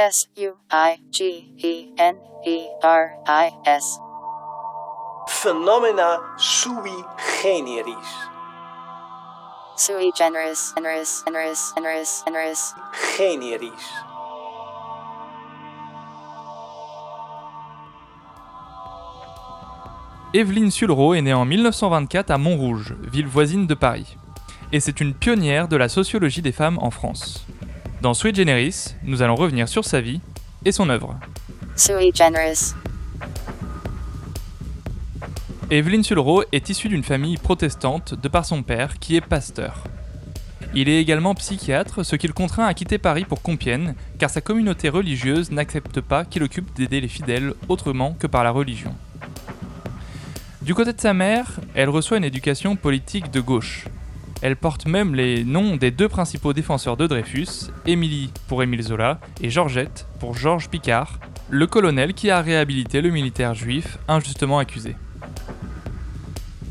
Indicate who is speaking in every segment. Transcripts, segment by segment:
Speaker 1: S U I G E N E R I S.
Speaker 2: Phenomena sui generis.
Speaker 1: Sui generis, generis, generis, generis, generis.
Speaker 2: Generis.
Speaker 3: Evelyne Sulro est née en 1924 à Montrouge, ville voisine de Paris. Et c'est une pionnière de la sociologie des femmes en France. Dans Sui Generis, nous allons revenir sur sa vie et son œuvre.
Speaker 1: Sui generis.
Speaker 3: Evelyne Sulro est issue d'une famille protestante de par son père qui est pasteur. Il est également psychiatre, ce qui le contraint à quitter Paris pour Compiègne, car sa communauté religieuse n'accepte pas qu'il occupe d'aider les fidèles autrement que par la religion. Du côté de sa mère, elle reçoit une éducation politique de gauche. Elle porte même les noms des deux principaux défenseurs de Dreyfus, Émilie pour Émile Zola et Georgette pour Georges Picard, le colonel qui a réhabilité le militaire juif injustement accusé.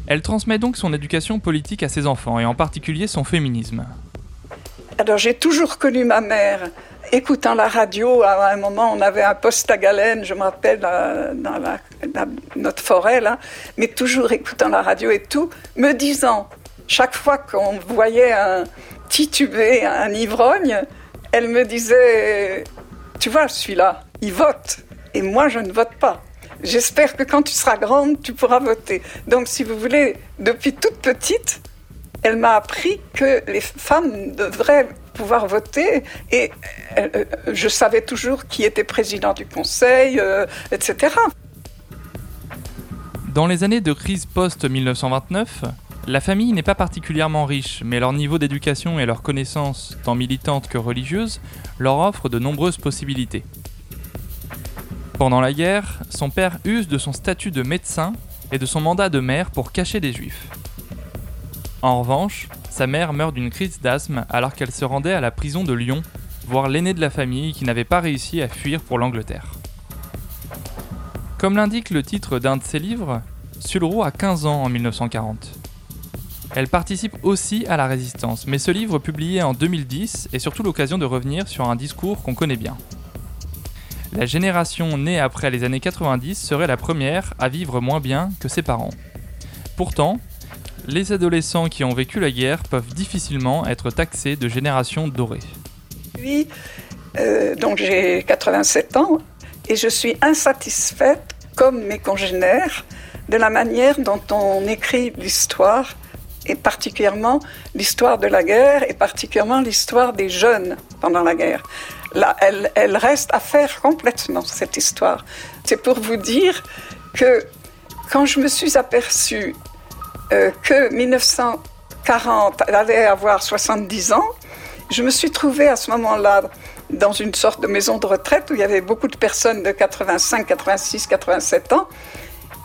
Speaker 3: Elle transmet donc son éducation politique à ses enfants et en particulier son féminisme.
Speaker 4: Alors j'ai toujours connu ma mère écoutant la radio. À un moment, on avait un poste à galène, je me rappelle, dans notre forêt, mais toujours écoutant la radio et tout, me disant, chaque fois qu'on voyait un titubé, un ivrogne, elle me disait, tu vois, celui-là, il vote, et moi, je ne vote pas. J'espère que quand tu seras grande, tu pourras voter. Donc, si vous voulez, depuis toute petite, elle m'a appris que les femmes devraient pouvoir voter et euh, euh, je savais toujours qui était président du conseil, euh, etc.
Speaker 3: Dans les années de crise post-1929, la famille n'est pas particulièrement riche, mais leur niveau d'éducation et leurs connaissances, tant militantes que religieuses, leur offrent de nombreuses possibilités. Pendant la guerre, son père use de son statut de médecin et de son mandat de maire pour cacher des juifs. En revanche, sa mère meurt d'une crise d'asthme alors qu'elle se rendait à la prison de Lyon, voir l'aîné de la famille qui n'avait pas réussi à fuir pour l'Angleterre. Comme l'indique le titre d'un de ses livres, Sulro a 15 ans en 1940. Elle participe aussi à la résistance, mais ce livre publié en 2010 est surtout l'occasion de revenir sur un discours qu'on connaît bien. La génération née après les années 90 serait la première à vivre moins bien que ses parents. Pourtant, les adolescents qui ont vécu la guerre peuvent difficilement être taxés de génération dorée.
Speaker 4: Euh, j'ai 87 ans et je suis insatisfaite, comme mes congénères, de la manière dont on écrit l'histoire, et particulièrement l'histoire de la guerre, et particulièrement l'histoire des jeunes pendant la guerre. Là, elle, reste à faire complètement, cette histoire. C'est pour vous dire que quand je me suis aperçue euh, que 1940 elle allait avoir 70 ans, je me suis trouvée à ce moment-là dans une sorte de maison de retraite où il y avait beaucoup de personnes de 85, 86, 87 ans.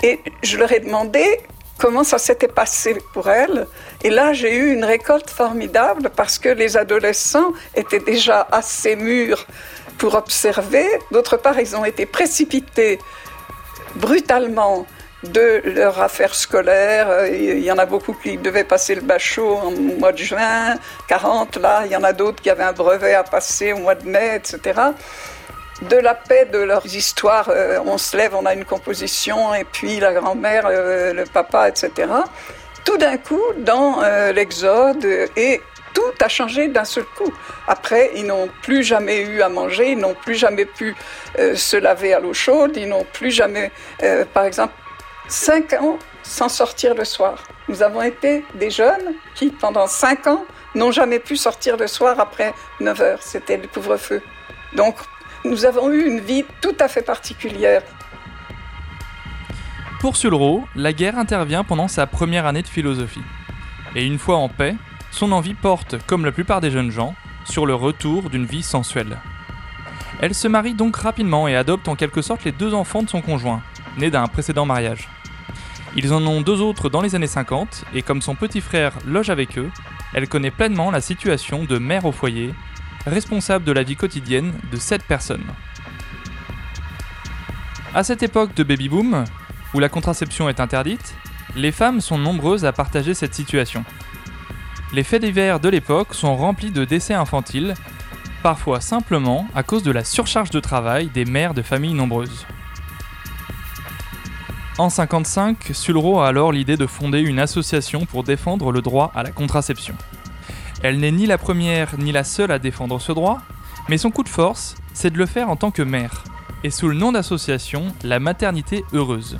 Speaker 4: Et je leur ai demandé comment ça s'était passé pour elles. Et là, j'ai eu une récolte formidable parce que les adolescents étaient déjà assez mûrs pour observer. D'autre part, ils ont été précipités brutalement de leur affaire scolaire. Euh, Il y en a beaucoup qui devaient passer le bachot en mois de juin, 40 là. Il y en a d'autres qui avaient un brevet à passer au mois de mai, etc. De la paix de leurs histoires, euh, on se lève, on a une composition, et puis la grand-mère, euh, le papa, etc. Tout d'un coup, dans euh, l'Exode, et tout a changé d'un seul coup. Après, ils n'ont plus jamais eu à manger, ils n'ont plus jamais pu se laver à l'eau chaude, ils n'ont plus jamais, par exemple, cinq ans sans sortir le soir. Nous avons été des jeunes qui, pendant cinq ans, n'ont jamais pu sortir le soir après 9 heures. C'était le couvre-feu. Donc, nous avons eu une vie tout à fait particulière.
Speaker 3: Pour Sulro, la guerre intervient pendant sa première année de philosophie. Et une fois en paix, son envie porte, comme la plupart des jeunes gens, sur le retour d'une vie sensuelle. Elle se marie donc rapidement et adopte en quelque sorte les deux enfants de son conjoint, nés d'un précédent mariage. Ils en ont deux autres dans les années 50, et comme son petit frère loge avec eux, elle connaît pleinement la situation de mère au foyer, responsable de la vie quotidienne de sept personnes. À cette époque de baby-boom, où la contraception est interdite, les femmes sont nombreuses à partager cette situation. Les faits divers de l'époque sont remplis de décès infantiles, parfois simplement à cause de la surcharge de travail des mères de familles nombreuses. En 55, Sulro a alors l'idée de fonder une association pour défendre le droit à la contraception. Elle n'est ni la première ni la seule à défendre ce droit, mais son coup de force, c'est de le faire en tant que mère, et sous le nom d'association La Maternité Heureuse.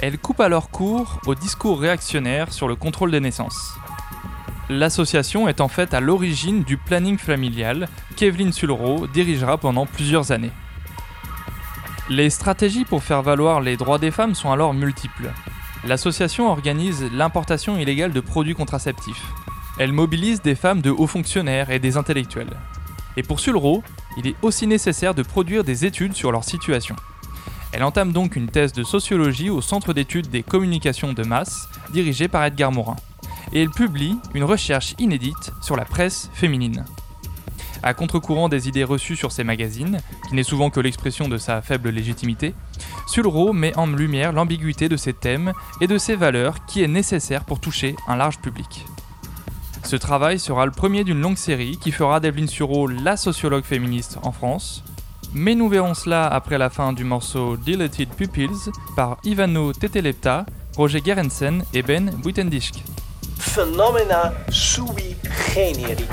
Speaker 3: Elle coupe alors court au discours réactionnaire sur le contrôle des naissances. L'association est en fait à l'origine du planning familial qu'Evelyne Sulro dirigera pendant plusieurs années. Les stratégies pour faire valoir les droits des femmes sont alors multiples. L'association organise l'importation illégale de produits contraceptifs. Elle mobilise des femmes de hauts fonctionnaires et des intellectuels. Et pour Sulro, il est aussi nécessaire de produire des études sur leur situation. Elle entame donc une thèse de sociologie au Centre d'études des communications de masse, dirigé par Edgar Morin. Et elle publie une recherche inédite sur la presse féminine. À contre-courant des idées reçues sur ces magazines, qui n'est souvent que l'expression de sa faible légitimité, Sulro met en lumière l'ambiguïté de ses thèmes et de ses valeurs qui est nécessaire pour toucher un large public. Ce travail sera le premier d'une longue série qui fera d'Evelyne Suro la sociologue féministe en France. Mais nous verrons cela après la fin du morceau Dilated Pupils par Ivano Tetelepta, Roger Gerensen et Ben
Speaker 2: generis.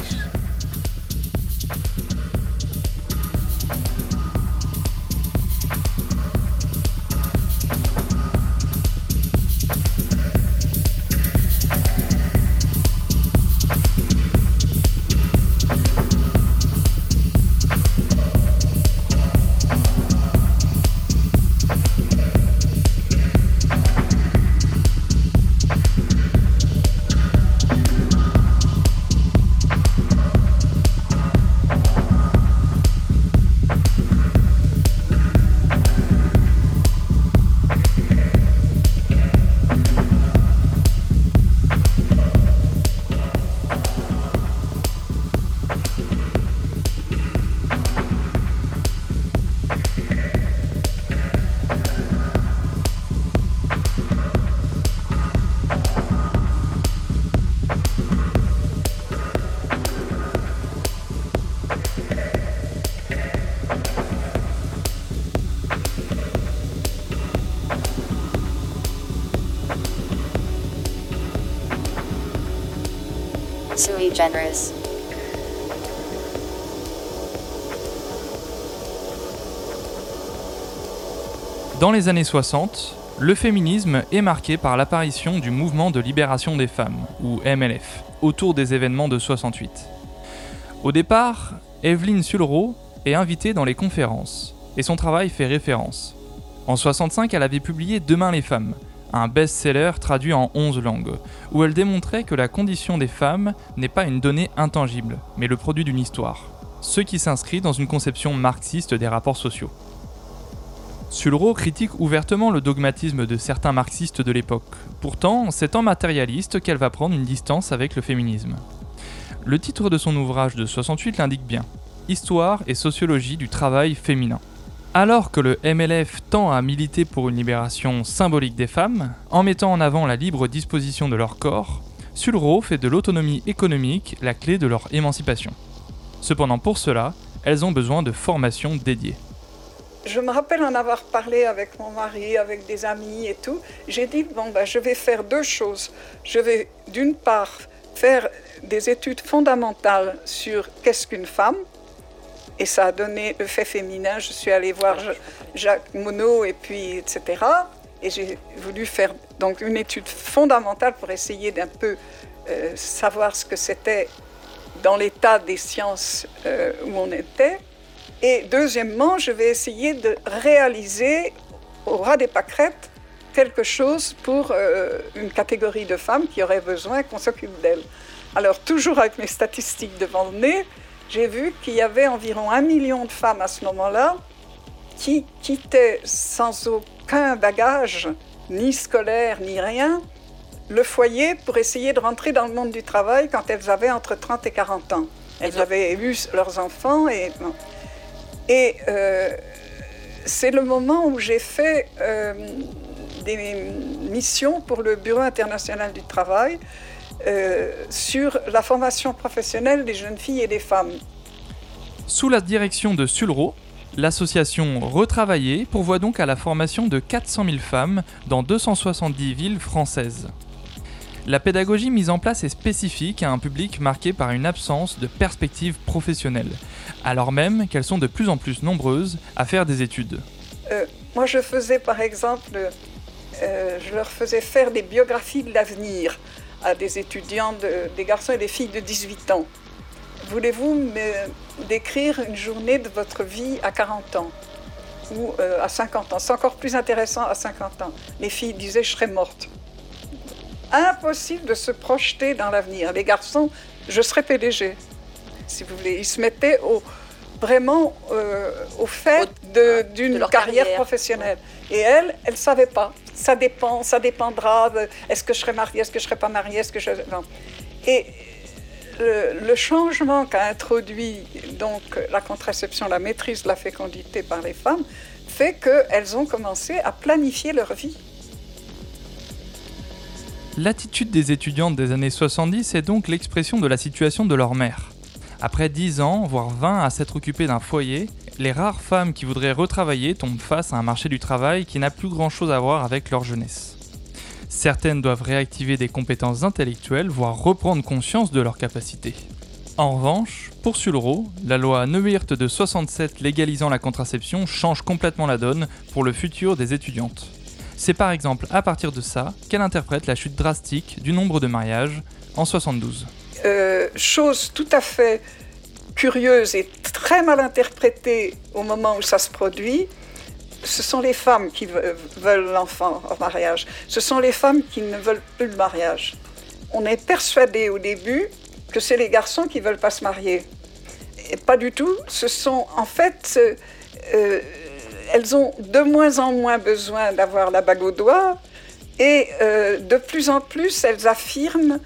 Speaker 3: Dans les années 60, le féminisme est marqué par l'apparition du mouvement de libération des femmes, ou MLF, autour des événements de 68. Au départ, Evelyne Sulro est invitée dans les conférences, et son travail fait référence. En 65, elle avait publié Demain les femmes, un best-seller traduit en 11 langues, où elle démontrait que la condition des femmes n'est pas une donnée intangible, mais le produit d'une histoire, ce qui s'inscrit dans une conception marxiste des rapports sociaux. Sulro critique ouvertement le dogmatisme de certains marxistes de l'époque. Pourtant, c'est en matérialiste qu'elle va prendre une distance avec le féminisme. Le titre de son ouvrage de 68 l'indique bien Histoire et sociologie du travail féminin. Alors que le MLF tend à militer pour une libération symbolique des femmes, en mettant en avant la libre disposition de leur corps, Sulro fait de l'autonomie économique la clé de leur émancipation. Cependant pour cela, elles ont besoin de formations dédiées.
Speaker 4: Je me rappelle en avoir parlé avec mon mari, avec des amis et tout. J'ai dit, bon, ben, je vais faire deux choses. Je vais d'une part faire des études fondamentales sur qu'est-ce qu'une femme, et ça a donné le fait féminin. Je suis allée voir Jacques Monod et puis etc. Et j'ai voulu faire donc une étude fondamentale pour essayer d'un peu euh, savoir ce que c'était dans l'état des sciences euh, où on était. Et deuxièmement, je vais essayer de réaliser au ras des pâquerettes quelque chose pour euh, une catégorie de femmes qui auraient besoin qu'on s'occupe d'elles. Alors, toujours avec mes statistiques devant le nez, j'ai vu qu'il y avait environ un million de femmes à ce moment-là qui quittaient sans aucun bagage, ni scolaire, ni rien, le foyer pour essayer de rentrer dans le monde du travail quand elles avaient entre 30 et 40 ans. Elles avaient eu leurs enfants et et euh, c'est le moment où j'ai fait euh, des missions pour le Bureau international du travail sur la formation professionnelle des jeunes filles et des femmes.
Speaker 3: Sous la direction de Sulro, l'association Retravailler pourvoit donc à la formation de 400 000 femmes dans 270 villes françaises. La pédagogie mise en place est spécifique à un public marqué par une absence de perspective professionnelle, alors même qu'elles sont de plus en plus nombreuses à faire des études.
Speaker 4: Euh, moi, je faisais par exemple, euh, je leur faisais faire des biographies de l'avenir à des étudiants, des garçons et des filles de 18 ans. Voulez-vous me décrire une journée de votre vie à 40 ans ou euh, à 50 ans? C'est encore plus intéressant à 50 ans. Les filles disaient je serais morte. Impossible de se projeter dans l'avenir. Les garçons, je serais PDG, si vous voulez. Ils se mettaient au, vraiment euh, au fait d'une carrière, professionnelle. Et elle, elle ne savait pas. Ça dépend, ça dépendra. Est-ce que je serai mariée, est-ce que je ne serai pas mariée, est-ce que je... Et le, changement qu'a introduit donc la contraception, la maîtrise de la fécondité par les femmes, fait qu'elles ont commencé à planifier leur vie.
Speaker 3: L'attitude des étudiantes des années 70 est donc l'expression de la situation de leur mère. Après 10 ans, voire 20 à s'être occupées d'un foyer, les rares femmes qui voudraient retravailler tombent face à un marché du travail qui n'a plus grand chose à voir avec leur jeunesse. Certaines doivent réactiver des compétences intellectuelles, voire reprendre conscience de leurs capacités. En revanche, pour Sulro, la loi Neuwirth de 67 légalisant la contraception change complètement la donne pour le futur des étudiantes. C'est par exemple à partir de ça qu'elle interprète la chute drastique du nombre de mariages en 72.
Speaker 4: Euh, chose tout à fait curieuse et très mal interprétée au moment où ça se produit, ce sont les femmes qui veulent l'enfant en mariage. Ce sont les femmes qui ne veulent plus le mariage. On est persuadé au début que c'est les garçons qui veulent pas se marier. Pas du tout. Ce sont en fait, euh, elles ont de moins en moins besoin d'avoir la bague au doigt et euh, de plus en plus elles affirment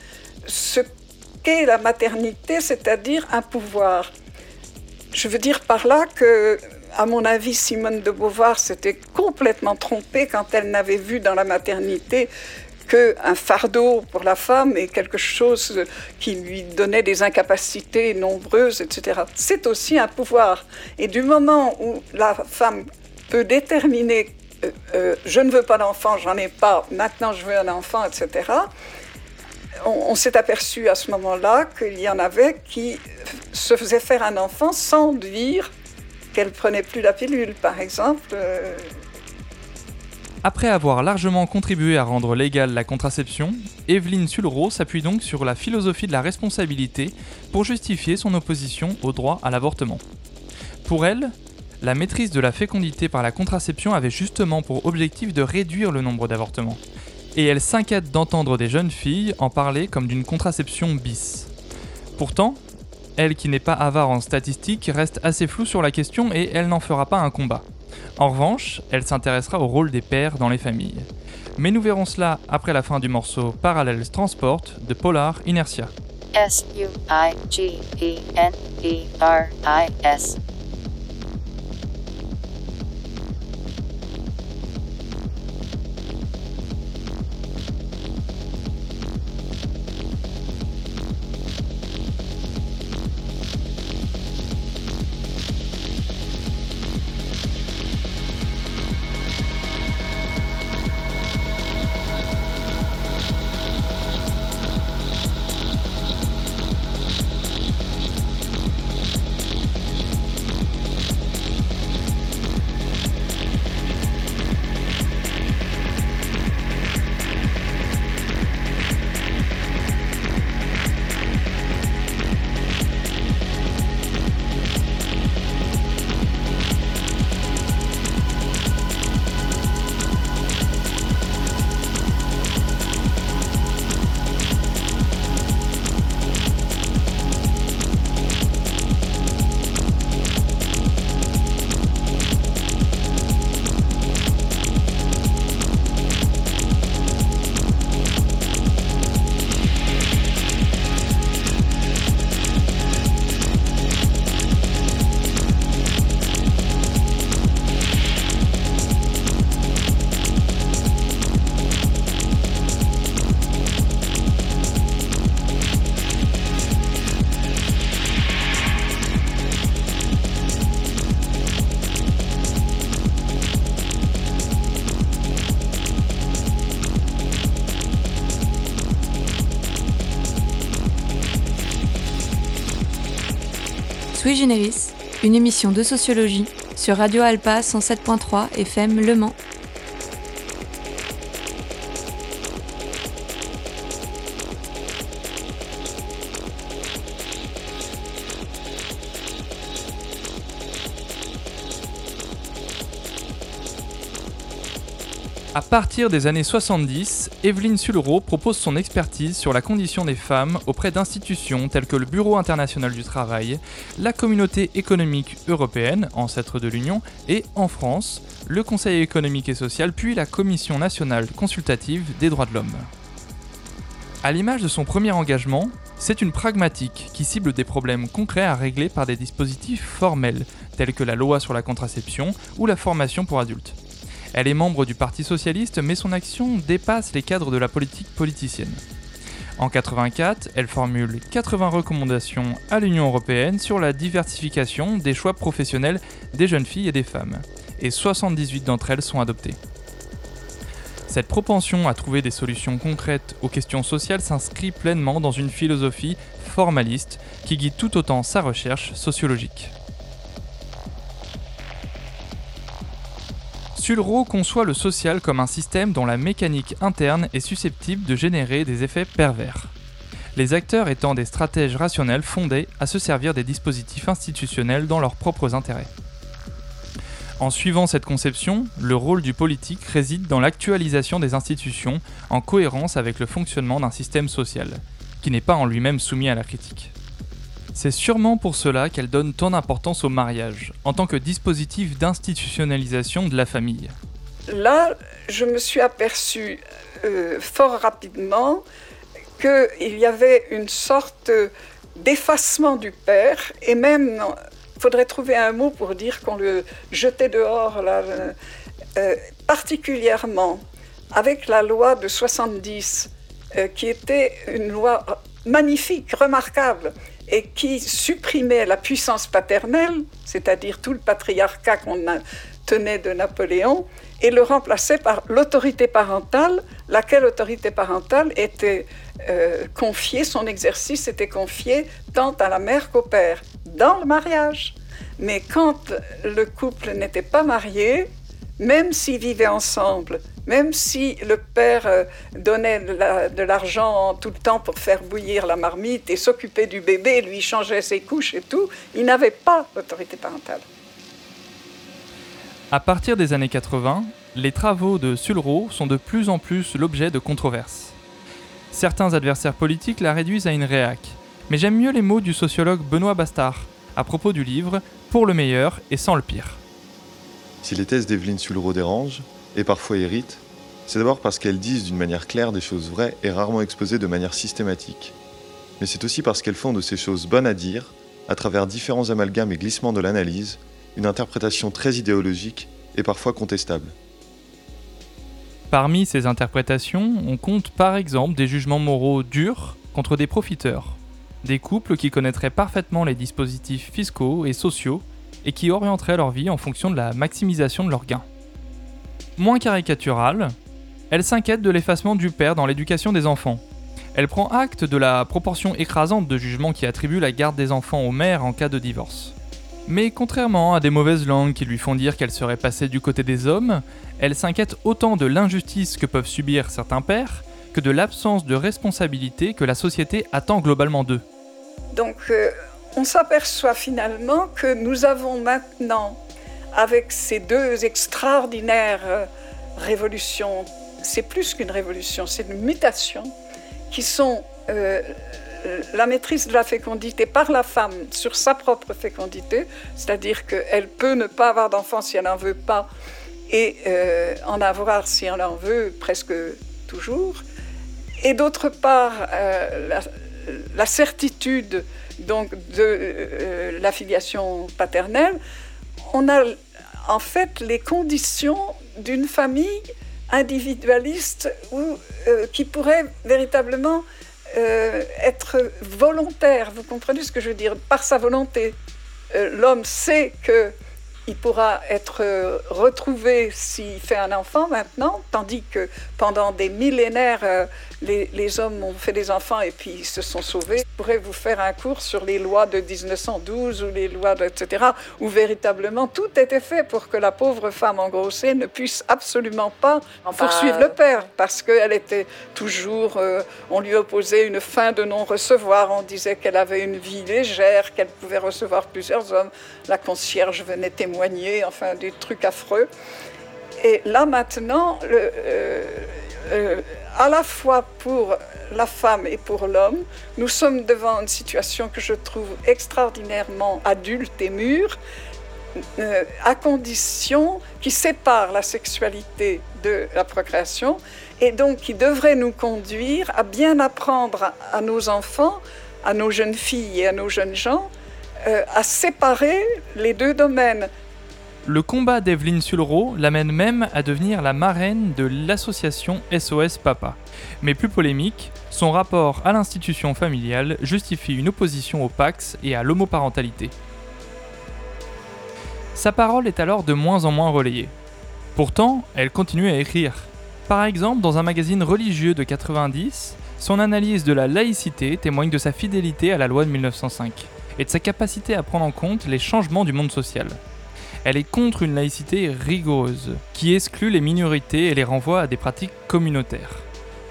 Speaker 4: ce la maternité, c'est-à-dire un pouvoir. Je veux dire par là que, à mon avis, Simone de Beauvoir s'était complètement trompée quand elle n'avait vu dans la maternité qu'un fardeau pour la femme et quelque chose qui lui donnait des incapacités nombreuses, etc. C'est aussi un pouvoir. Et du moment où la femme peut déterminer euh, euh, je ne veux pas d'enfant, j'en ai pas, maintenant je veux un enfant, etc on, s'est aperçu à ce moment-là qu'il y en avait qui se faisaient faire un enfant sans dire qu'elle prenait plus la pilule, par exemple. Euh.
Speaker 3: Après avoir largement contribué à rendre légale la contraception, Evelyne Sulro s'appuie donc sur la philosophie de la responsabilité pour justifier son opposition au droit à l'avortement. Pour elle, la maîtrise de la fécondité par la contraception avait justement pour objectif de réduire le nombre d'avortements, et elle s'inquiète d'entendre des jeunes filles en parler comme d'une contraception bis. Pourtant, elle qui n'est pas avare en statistiques reste assez floue sur la question et elle n'en fera pas un combat. En revanche, elle s'intéressera au rôle des pères dans les familles. Mais nous verrons cela après la fin du morceau Parallels Transport de Polar Inertia.
Speaker 1: S-U-I-G-E-N-E-R-I-S.
Speaker 5: Une émission de sociologie sur Radio Alpa 107.3 FM Le Mans.
Speaker 3: Partir des années 70, Evelyne Sulro propose son expertise sur la condition des femmes auprès d'institutions telles que le Bureau international du travail, la Communauté économique européenne, ancêtre de l'Union, et en France, le Conseil économique et social, puis la Commission nationale consultative des droits de l'homme. À l'image de son premier engagement, c'est une pragmatique qui cible des problèmes concrets à régler par des dispositifs formels, tels que la loi sur la contraception ou la formation pour adultes. Elle est membre du Parti socialiste, mais son action dépasse les cadres de la politique politicienne. En 84, elle formule 80 recommandations à l'Union européenne sur la diversification des choix professionnels des jeunes filles et des femmes, et 78 d'entre elles sont adoptées. Cette propension à trouver des solutions concrètes aux questions sociales s'inscrit pleinement dans une philosophie formaliste qui guide tout autant sa recherche sociologique. Sulro conçoit le social comme un système dont la mécanique interne est susceptible de générer des effets pervers. Les acteurs étant des stratèges rationnels fondés à se servir des dispositifs institutionnels dans leurs propres intérêts. En suivant cette conception, le rôle du politique réside dans l'actualisation des institutions en cohérence avec le fonctionnement d'un système social, qui n'est pas en lui-même soumis à la critique. C'est sûrement pour cela qu'elle donne tant d'importance au mariage, en tant que dispositif d'institutionnalisation de la famille.
Speaker 4: Là, je me suis aperçue euh, fort rapidement qu'il y avait une sorte d'effacement du père, et même, il faudrait trouver un mot pour dire qu'on le jetait dehors, là, euh, particulièrement avec la loi de 70, euh, qui était une loi magnifique, remarquable, et qui supprimait la puissance paternelle, c'est-à-dire tout le patriarcat qu'on tenait de Napoléon, et le remplaçait par l'autorité parentale, laquelle autorité parentale était euh, confiée, son exercice était confié tant à la mère qu'au père, dans le mariage. Mais quand le couple n'était pas marié, même s'ils vivaient ensemble, même si le père euh, donnait de l'argent tout le temps pour faire bouillir la marmite et s'occuper du bébé, lui changeait ses couches et tout, il n'avait pas l'autorité parentale.
Speaker 3: À partir des années 80, les travaux de Sulro sont de plus en plus l'objet de controverses. Certains adversaires politiques la réduisent à une réac, mais j'aime mieux les mots du sociologue Benoît Bastard à propos du livre Pour le meilleur et sans le pire.
Speaker 6: Si les thèses d'Evelyne Sulro dérangent, et parfois irritent, c'est d'abord parce qu'elles disent d'une manière claire des choses vraies et rarement exposées de manière systématique. Mais c'est aussi parce qu'elles font de ces choses bonnes à dire, à travers différents amalgames et glissements de l'analyse, une interprétation très idéologique et parfois contestable.
Speaker 3: Parmi ces interprétations, on compte par exemple des jugements moraux durs contre des profiteurs, des couples qui connaîtraient parfaitement les dispositifs fiscaux et sociaux et qui orienteraient leur vie en fonction de la maximisation de leurs gains. Moins caricaturale, elle s'inquiète de l'effacement du père dans l'éducation des enfants. Elle prend acte de la proportion écrasante de jugements qui attribuent la garde des enfants aux mères en cas de divorce. Mais contrairement à des mauvaises langues qui lui font dire qu'elle serait passée du côté des hommes, elle s'inquiète autant de l'injustice que peuvent subir certains pères que de l'absence de responsabilité que la société attend globalement d'eux.
Speaker 4: Donc euh, on s'aperçoit finalement que nous avons maintenant avec ces deux extraordinaires euh, révolutions, c'est plus qu'une révolution, c'est une mutation, qui sont euh, la maîtrise de la fécondité par la femme sur sa propre fécondité, c'est-à-dire qu'elle peut ne pas avoir d'enfant si elle n'en veut pas, et euh, en avoir si elle en veut presque toujours. Et d'autre part, la, certitude donc de la filiation paternelle, on a en fait les conditions d'une famille individualiste ou, euh, qui pourrait véritablement euh, être volontaire. Vous comprenez ce que je veux dire? Par sa volonté. Euh, l'homme sait que il pourra être euh, retrouvé s'il fait un enfant maintenant, tandis que pendant des millénaires, euh, les, les, hommes ont fait des enfants et puis ils se sont sauvés. Je pourrais vous faire un cours sur les lois de 1912 ou les lois, de, etc., où véritablement tout était fait pour que la pauvre femme engrossée ne puisse absolument pas enfin, poursuivre le père, parce qu'elle était toujours, euh, on lui opposait une fin de non-recevoir, on disait qu'elle avait une vie légère, qu'elle pouvait recevoir plusieurs hommes. La concierge venait témoigner enfin des trucs affreux. Et là maintenant, le, euh, euh, à la fois pour la femme et pour l'homme, nous sommes devant une situation que je trouve extraordinairement adulte et mûre, euh, à condition qui sépare la sexualité de la procréation et donc qui devrait nous conduire à bien apprendre à, nos enfants, à nos jeunes filles et à nos jeunes gens, euh, à séparer les deux domaines.
Speaker 3: Le combat d'Evelyne Sulro l'amène même à devenir la marraine de l'association SOS Papa. Mais plus polémique, son rapport à l'institution familiale justifie une opposition au Pax et à l'homoparentalité. Sa parole est alors de moins en moins relayée. Pourtant, elle continue à écrire. Par exemple, dans un magazine religieux de 90, son analyse de la laïcité témoigne de sa fidélité à la loi de 1905 et de sa capacité à prendre en compte les changements du monde social. Elle est contre une laïcité rigoureuse, qui exclut les minorités et les renvoie à des pratiques communautaires.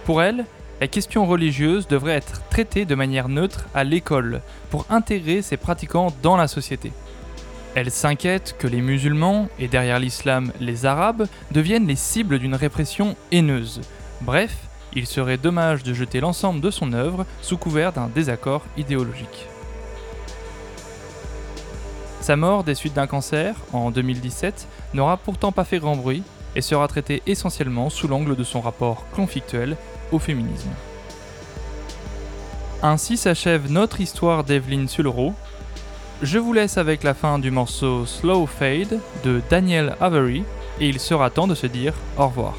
Speaker 3: Pour elle, la question religieuse devrait être traitée de manière neutre à l'école, pour intégrer ces pratiquants dans la société. Elle s'inquiète que les musulmans, et derrière l'islam les arabes, deviennent les cibles d'une répression haineuse. Bref, il serait dommage de jeter l'ensemble de son œuvre sous couvert d'un désaccord idéologique. Sa mort des suites d'un cancer, en 2017, n'aura pourtant pas fait grand bruit et sera traitée essentiellement sous l'angle de son rapport conflictuel au féminisme. Ainsi s'achève notre histoire d'Evelyn Sulro. Je vous laisse avec la fin du morceau Slow Fade de Daniel Avery et il sera temps de se dire au revoir.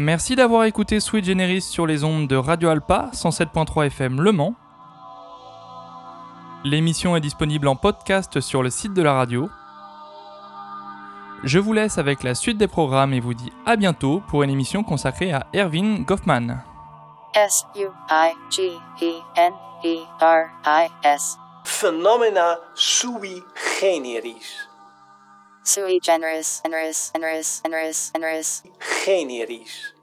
Speaker 3: Merci d'avoir écouté Sweet Generis sur les ondes de Radio Alpa 107.3 FM Le Mans. L'émission est disponible en podcast sur le site de la radio. Je vous laisse avec la suite des programmes et vous dis à bientôt pour une émission consacrée à Erwin Goffman.
Speaker 1: S-U-I-G-E-N-E-R-I-S.
Speaker 2: Phenomena sui generis.
Speaker 1: Sui generis, generis, generis, generis, generis.
Speaker 2: Generis.